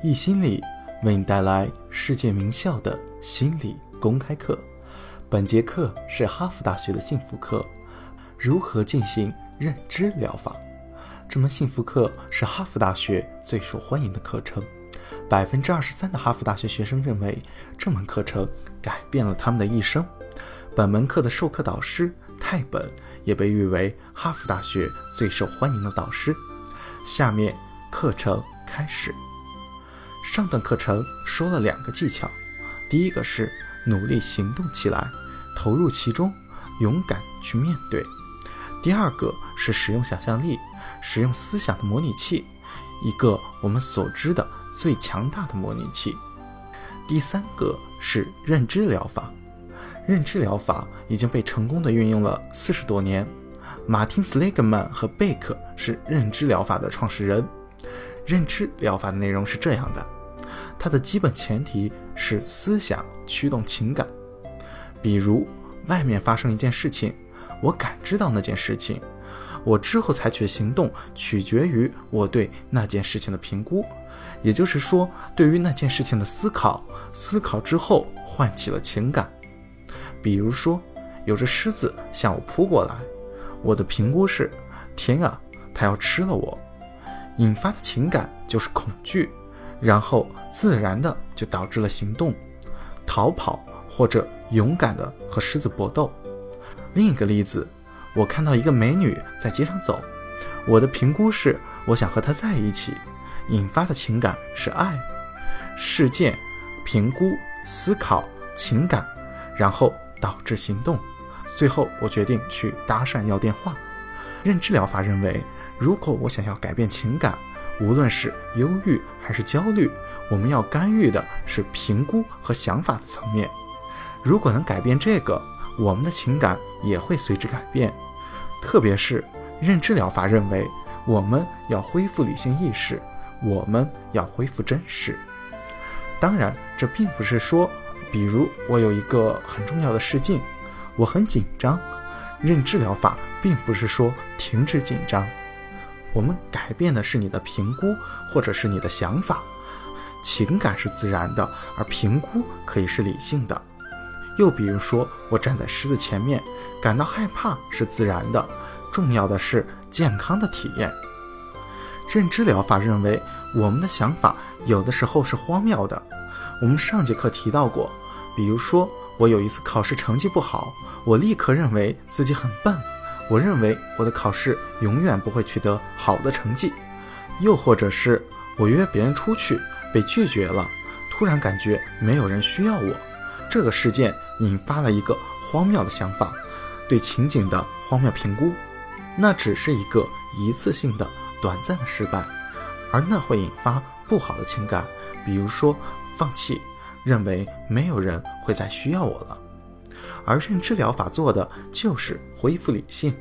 易心理为你带来世界名校的心理公开课。本节课是哈佛大学的幸福课，如何进行认知疗法？这门幸福课是哈佛大学最受欢迎的课程。百分之二十三的哈佛大学学生认为这门课程改变了他们的一生。本门课的授课导师泰本也被誉为哈佛大学最受欢迎的导师。下面课程开始。上段课程说了两个技巧，第一个是努力行动起来，投入其中，勇敢去面对；第二个是使用想象力，使用思想的模拟器，一个我们所知的最强大的模拟器。第三个是认知疗法，认知疗法已经被成功的运用了四十多年。马丁·斯雷格曼和贝克是认知疗法的创始人。认知疗法的内容是这样的，它的基本前提是思想驱动情感。比如，外面发生一件事情，我感知到那件事情，我之后采取的行动取决于我对那件事情的评估，也就是说，对于那件事情的思考，思考之后唤起了情感。比如说，有只狮子向我扑过来。我的评估是：天啊，它要吃了我！引发的情感就是恐惧，然后自然的就导致了行动，逃跑或者勇敢的和狮子搏斗。另一个例子，我看到一个美女在街上走，我的评估是我想和她在一起，引发的情感是爱。事件、评估、思考、情感，然后导致行动。最后，我决定去搭讪要电话。认知疗法认为，如果我想要改变情感，无论是忧郁还是焦虑，我们要干预的是评估和想法的层面。如果能改变这个，我们的情感也会随之改变。特别是认知疗法认为，我们要恢复理性意识，我们要恢复真实。当然，这并不是说，比如我有一个很重要的试镜。我很紧张，认知疗法并不是说停止紧张，我们改变的是你的评估或者是你的想法。情感是自然的，而评估可以是理性的。又比如说，我站在狮子前面，感到害怕是自然的，重要的是健康的体验。认知疗法认为，我们的想法有的时候是荒谬的。我们上节课提到过，比如说。我有一次考试成绩不好，我立刻认为自己很笨，我认为我的考试永远不会取得好的成绩。又或者是我约别人出去被拒绝了，突然感觉没有人需要我。这个事件引发了一个荒谬的想法，对情景的荒谬评估，那只是一个一次性的短暂的失败，而那会引发不好的情感，比如说放弃。认为没有人会再需要我了，而认知疗法做的就是恢复理性，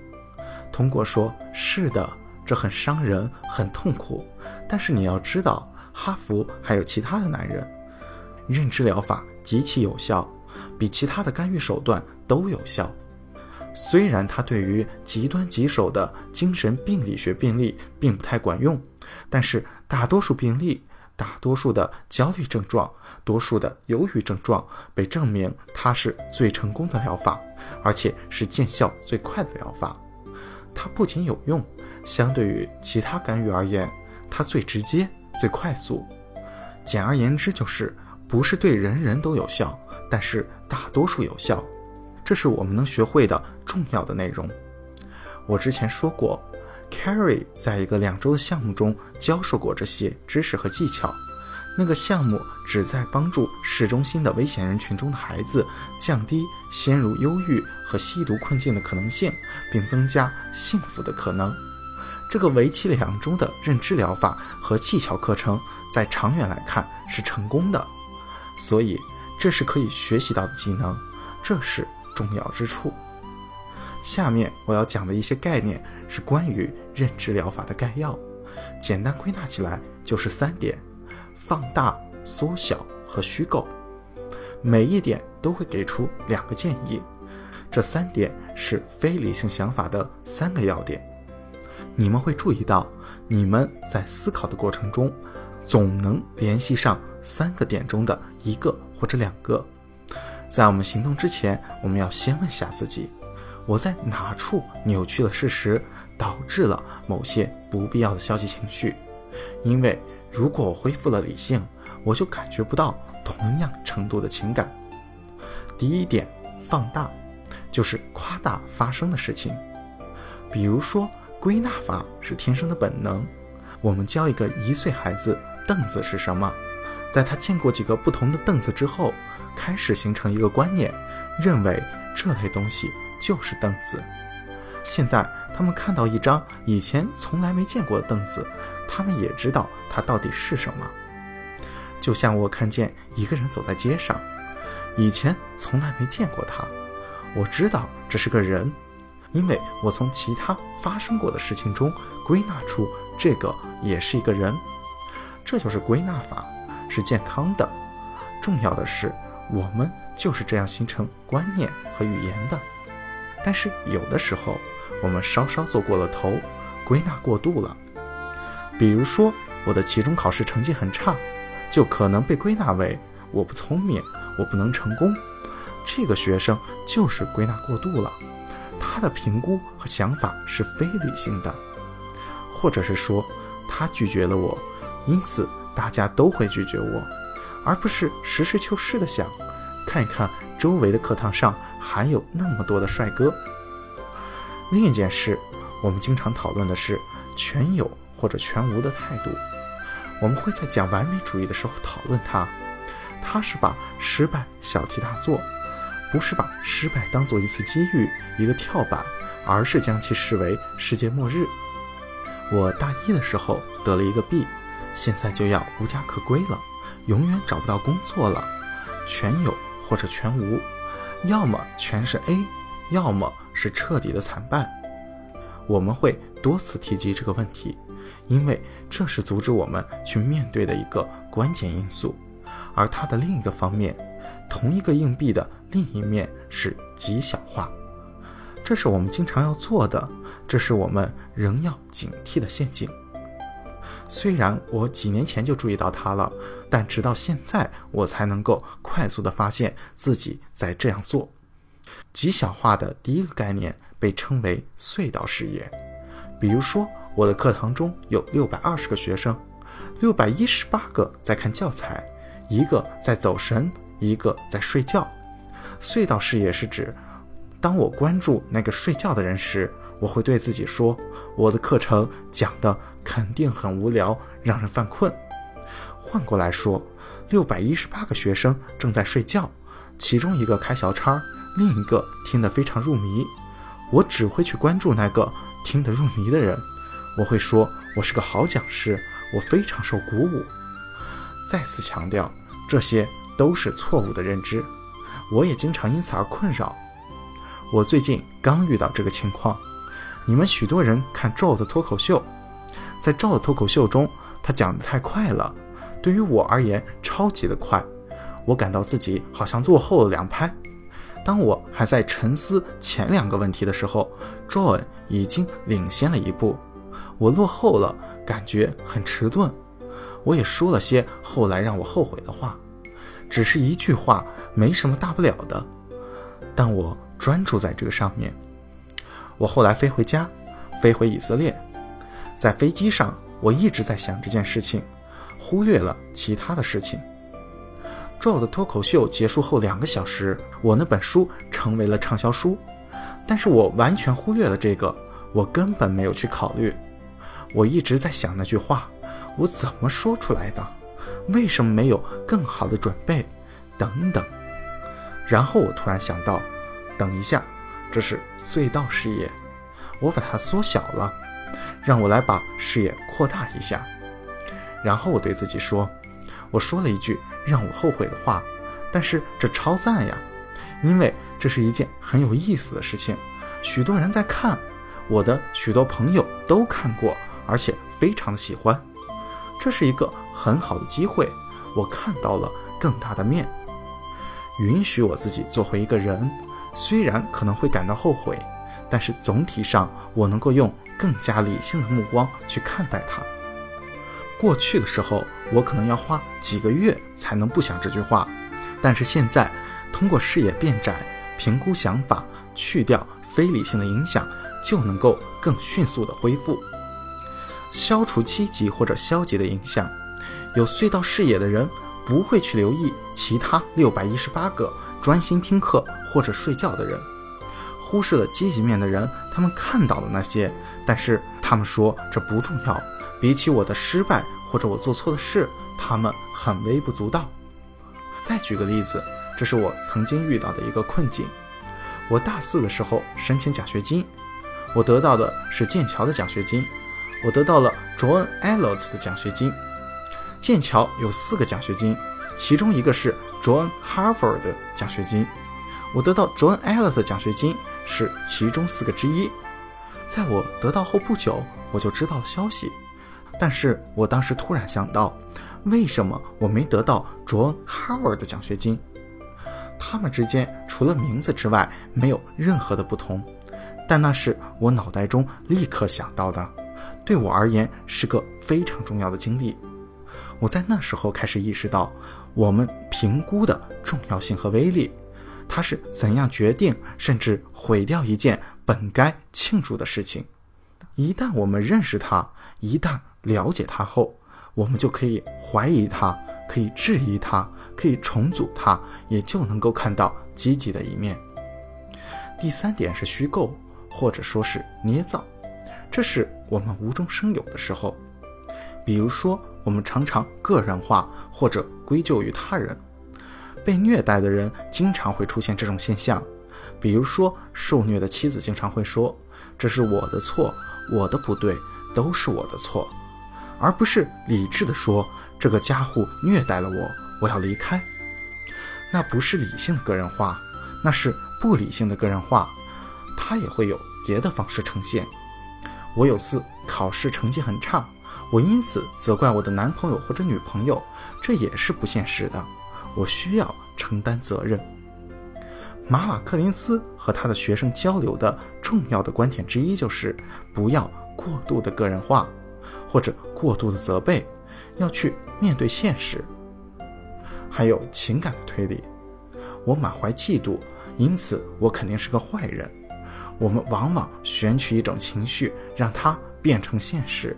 通过说“是的，这很伤人，很痛苦”，但是你要知道，哈佛还有其他的男人。认知疗法极其有效，比其他的干预手段都有效。虽然它对于极端棘手的精神病理学病例并不太管用，但是大多数病例。大多数的焦虑症状，多数的忧郁症状被证明它是最成功的疗法，而且是见效最快的疗法。它不仅有用，相对于其他干预而言，它最直接、最快速。简而言之，就是不是对人人都有效，但是大多数有效。这是我们能学会的重要的内容。我之前说过。Carrie 在一个两周的项目中教授过这些知识和技巧。那个项目旨在帮助市中心的危险人群中的孩子降低陷入忧郁和吸毒困境的可能性，并增加幸福的可能。这个为期两周的认知疗法和技巧课程，在长远来看是成功的。所以，这是可以学习到的技能，这是重要之处。下面我要讲的一些概念是关于认知疗法的概要，简单归纳起来就是三点：放大、缩小和虚构。每一点都会给出两个建议。这三点是非理性想法的三个要点。你们会注意到，你们在思考的过程中，总能联系上三个点中的一个或者两个。在我们行动之前，我们要先问下自己：我在哪处扭曲了事实，导致了某些不必要的消极情绪？因为如果我恢复了理性，我就感觉不到同样程度的情感。第一点，放大，就是夸大发生的事情。比如说，归纳法是天生的本能。我们教一个一岁孩子凳子是什么，在他见过几个不同的凳子之后，开始形成一个观念，认为这类东西就是凳子。现在他们看到一张以前从来没见过的凳子，他们也知道它到底是什么。就像我看见一个人走在街上，以前从来没见过他，我知道这是个人。因为我从其他发生过的事情中归纳出这个也是一个人，这就是归纳法，是健康的。重要的是，我们就是这样形成观念和语言的。但是有的时候，我们稍稍做过了头，归纳过度了。比如说，我的期中考试成绩很差，就可能被归纳为我不聪明，我不能成功。这个学生就是归纳过度了。他的评估和想法是非理性的，或者是说他拒绝了我，因此大家都会拒绝我，而不是实事求是的想，看一看周围的课堂上还有那么多的帅哥。另一件事，我们经常讨论的是全有或者全无的态度。我们会在讲完美主义的时候讨论它，它是把失败小题大做。不是把失败当做一次机遇、一个跳板，而是将其视为世界末日。我大一的时候得了一个 B，现在就要无家可归了，永远找不到工作了。全有或者全无，要么全是 A，要么是彻底的惨败。我们会多次提及这个问题，因为这是阻止我们去面对的一个关键因素。而它的另一个方面，同一个硬币的。另一面是极小化，这是我们经常要做的，这是我们仍要警惕的陷阱。虽然我几年前就注意到它了，但直到现在我才能够快速的发现自己在这样做。极小化的第一个概念被称为隧道视野。比如说，我的课堂中有六百二十个学生，六百一十八个在看教材，一个在走神，一个在睡觉。隧道视野是指，当我关注那个睡觉的人时，我会对自己说：“我的课程讲的肯定很无聊，让人犯困。”换过来说，六百一十八个学生正在睡觉，其中一个开小差，另一个听得非常入迷。我只会去关注那个听得入迷的人，我会说：“我是个好讲师，我非常受鼓舞。”再次强调，这些都是错误的认知。我也经常因此而困扰。我最近刚遇到这个情况。你们许多人看 Joe 的脱口秀，在 Joe 的脱口秀中，他讲的太快了，对于我而言超级的快，我感到自己好像落后了两拍。当我还在沉思前两个问题的时候，John 已经领先了一步，我落后了，感觉很迟钝。我也说了些后来让我后悔的话，只是一句话。没什么大不了的，但我专注在这个上面。我后来飞回家，飞回以色列，在飞机上，我一直在想这件事情，忽略了其他的事情。Joe 的脱口秀结束后两个小时，我那本书成为了畅销书，但是我完全忽略了这个，我根本没有去考虑。我一直在想那句话，我怎么说出来的？为什么没有更好的准备？等等。然后我突然想到，等一下，这是隧道视野，我把它缩小了，让我来把视野扩大一下。然后我对自己说，我说了一句让我后悔的话，但是这超赞呀，因为这是一件很有意思的事情，许多人在看，我的许多朋友都看过，而且非常的喜欢，这是一个很好的机会，我看到了更大的面。允许我自己做回一个人，虽然可能会感到后悔，但是总体上我能够用更加理性的目光去看待它。过去的时候，我可能要花几个月才能不想这句话，但是现在，通过视野变窄、评估想法、去掉非理性的影响，就能够更迅速的恢复，消除积极或者消极的影响。有隧道视野的人不会去留意其他六百一十八个专心听课或者睡觉的人，忽视了积极面的人，他们看到了那些，但是他们说这不重要。比起我的失败或者我做错的事，他们很微不足道。再举个例子，这是我曾经遇到的一个困境。我大四的时候申请奖学金，我得到的是剑桥的奖学金，我得到了卓恩·艾勒兹的奖学金。剑桥有四个奖学金，其中一个是 John Harvard 的奖学金，我得到卓恩·艾勒的奖学金是其中四个之一。在我得到后不久，我就知道了消息。但是我当时突然想到，为什么我没得到卓恩·哈尔的奖学金？他们之间除了名字之外没有任何的不同，但那是我脑袋中立刻想到的，对我而言是个非常重要的经历。我在那时候开始意识到，我们评估的重要性和威力，它是怎样决定甚至毁掉一件本该庆祝的事情。一旦我们认识它，一旦了解它后，我们就可以怀疑它，可以质疑它，可以重组它，也就能够看到积极的一面。第三点是虚构，或者说是捏造，这是我们无中生有的时候。比如说，我们常常个人化或者归咎于他人。被虐待的人经常会出现这种现象。比如说，受虐的妻子经常会说：“这是我的错，我的不对，都是我的错。”而不是理智的说这个家伙虐待了我，我要离开。那不是理性的个人化，那是不理性的个人化。他也会有别的方式呈现。我有次考试成绩很差，我因此责怪我的男朋友或者女朋友，这也是不现实的。我需要承担责任。马瓦克林斯和他的学生交流的重要的观点之一就是不要过度的个人化。或者过度的责备，要去面对现实。还有情感的推理，我满怀嫉妒，因此我肯定是个坏人。我们往往选取一种情绪，让它变成现实，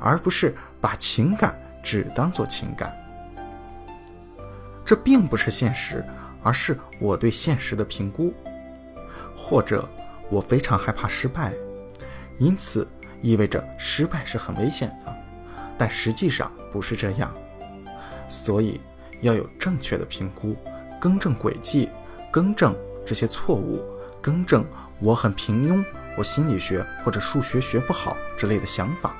而不是把情感只当做情感。这并不是现实，而是我对现实的评估。或者我非常害怕失败，因此。意味着失败是很危险的，但实际上不是这样，所以要有正确的评估，更正轨迹，更正这些错误，更正我很平庸，我心理学或者数学学不好之类的想法，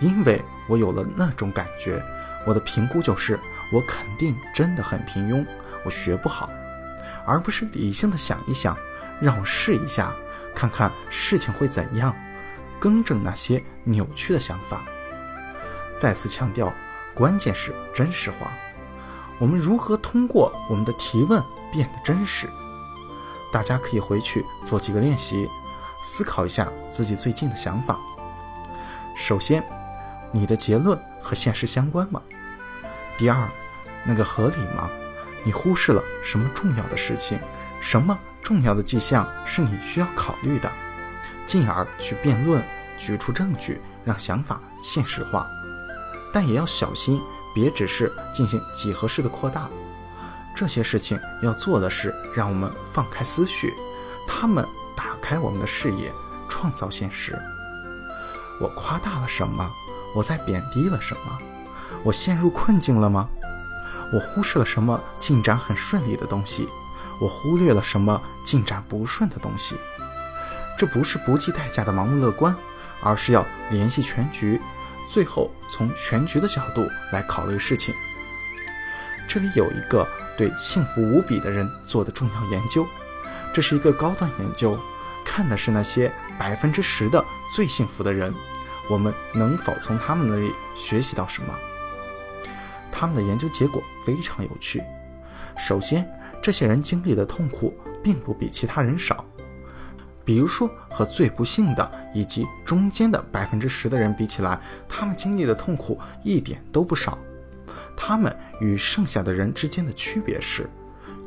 因为我有了那种感觉，我的评估就是我肯定真的很平庸，我学不好，而不是理性的想一想，让我试一下，看看事情会怎样。更正那些扭曲的想法。再次强调，关键是真实化。我们如何通过我们的提问变得真实？大家可以回去做几个练习，思考一下自己最近的想法。首先，你的结论和现实相关吗？第二，那个合理吗？你忽视了什么重要的事情？什么重要的迹象是你需要考虑的？进而去辩论，举出证据，让想法现实化，但也要小心，别只是进行几何式的扩大。这些事情要做的是，让我们放开思绪，他们打开我们的视野，创造现实。我夸大了什么？我在贬低了什么？我陷入困境了吗？我忽视了什么进展很顺利的东西？我忽略了什么进展不顺的东西？这不是不计代价的盲目乐观，而是要联系全局，最后从全局的角度来考虑事情。这里有一个对幸福无比的人做的重要研究，这是一个高端研究，看的是那些百分之十的最幸福的人，我们能否从他们那里学习到什么？他们的研究结果非常有趣。首先，这些人经历的痛苦并不比其他人少。比如说和最不幸的以及中间的百分之十的人比起来，他们经历的痛苦一点都不少。他们与剩下的人之间的区别是，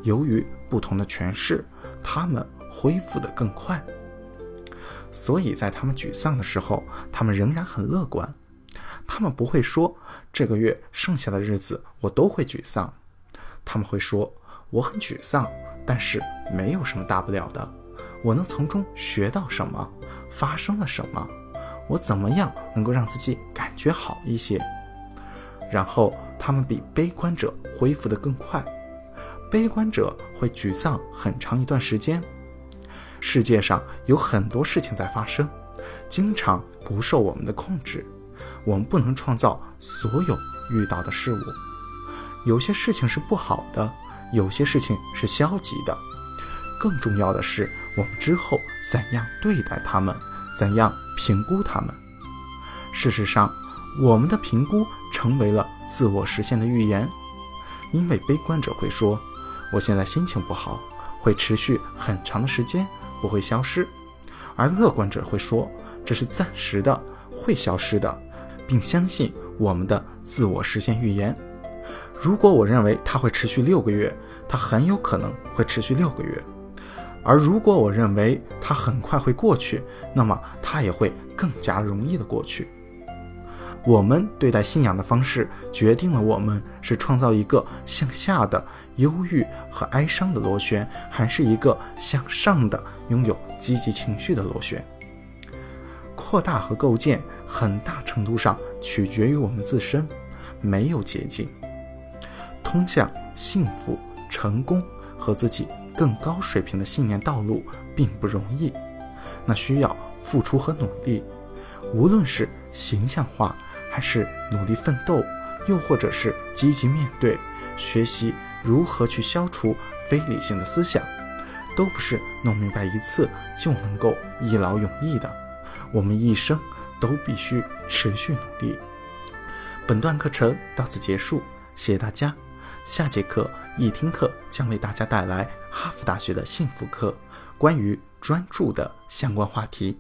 由于不同的诠释，他们恢复得更快。所以在他们沮丧的时候，他们仍然很乐观。他们不会说这个月剩下的日子我都会沮丧，他们会说我很沮丧，但是没有什么大不了的。我能从中学到什么？发生了什么？我怎么样能够让自己感觉好一些？然后他们比悲观者恢复得更快。悲观者会沮丧很长一段时间。世界上有很多事情在发生，经常不受我们的控制。我们不能创造所有遇到的事物。有些事情是不好的，有些事情是消极的。更重要的是，我们之后怎样对待他们，怎样评估他们。事实上，我们的评估成为了自我实现的预言。因为悲观者会说：“我现在心情不好，会持续很长的时间，不会消失。”而乐观者会说：“这是暂时的，会消失的。”并相信我们的自我实现预言。如果我认为它会持续六个月，它很有可能会持续六个月；而如果我认为它很快会过去，那么它也会更加容易的过去。我们对待信仰的方式，决定了我们是创造一个向下的忧郁和哀伤的螺旋，还是一个向上的拥有积极情绪的螺旋。扩大和构建很大程度上取决于我们自身，没有捷径。通向幸福、成功和自己更高水平的信念道路并不容易，那需要付出和努力。无论是形象化，还是努力奋斗，又或者是积极面对、学习如何去消除非理性的思想，都不是弄明白一次就能够一劳永逸的。我们一生都必须持续努力。本段课程到此结束，谢谢大家。下节课易听课将为大家带来哈佛大学的幸福课，关于专注的相关话题。